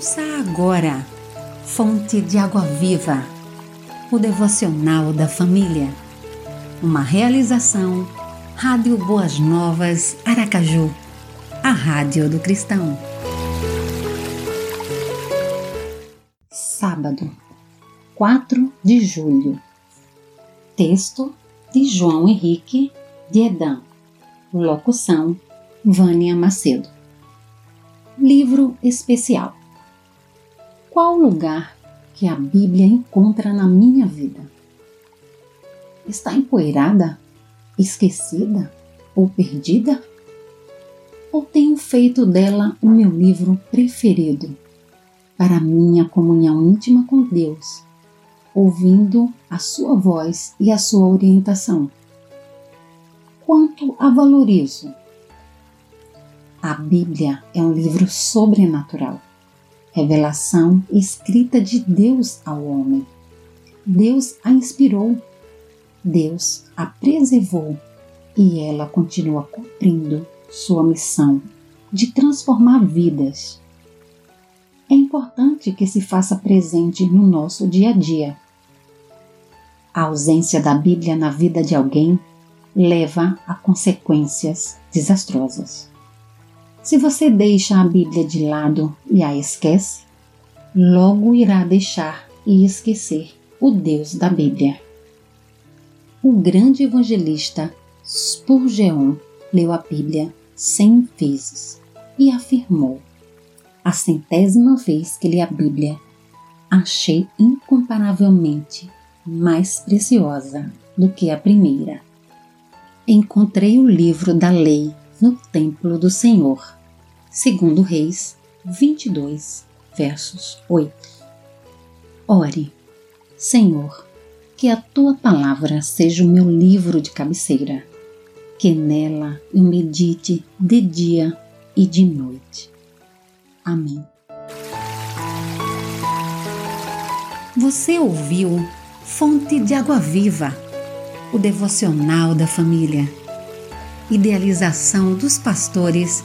Ouça agora, Fonte de Água Viva, o devocional da família. Uma realização, Rádio Boas Novas, Aracaju, a Rádio do Cristão. Sábado, 4 de julho. Texto de João Henrique de Edam. Locução, Vânia Macedo. Livro especial qual lugar que a Bíblia encontra na minha vida? Está empoeirada, esquecida ou perdida? Ou tenho feito dela o meu livro preferido para minha comunhão íntima com Deus, ouvindo a sua voz e a sua orientação? Quanto a valorizo? A Bíblia é um livro sobrenatural revelação escrita de Deus ao homem. Deus a inspirou, Deus a preservou e ela continua cumprindo sua missão de transformar vidas. É importante que se faça presente no nosso dia a dia. A ausência da Bíblia na vida de alguém leva a consequências desastrosas. Se você deixa a Bíblia de lado e a esquece, logo irá deixar e esquecer o Deus da Bíblia. O grande evangelista Spurgeon leu a Bíblia cem vezes e afirmou: A centésima vez que li a Bíblia, achei incomparavelmente mais preciosa do que a primeira. Encontrei o livro da lei no templo do Senhor. Segundo Reis 22, versos 8. Ore, Senhor, que a tua palavra seja o meu livro de cabeceira, que nela eu medite de dia e de noite. Amém. Você ouviu Fonte de Água Viva, o devocional da família Idealização dos pastores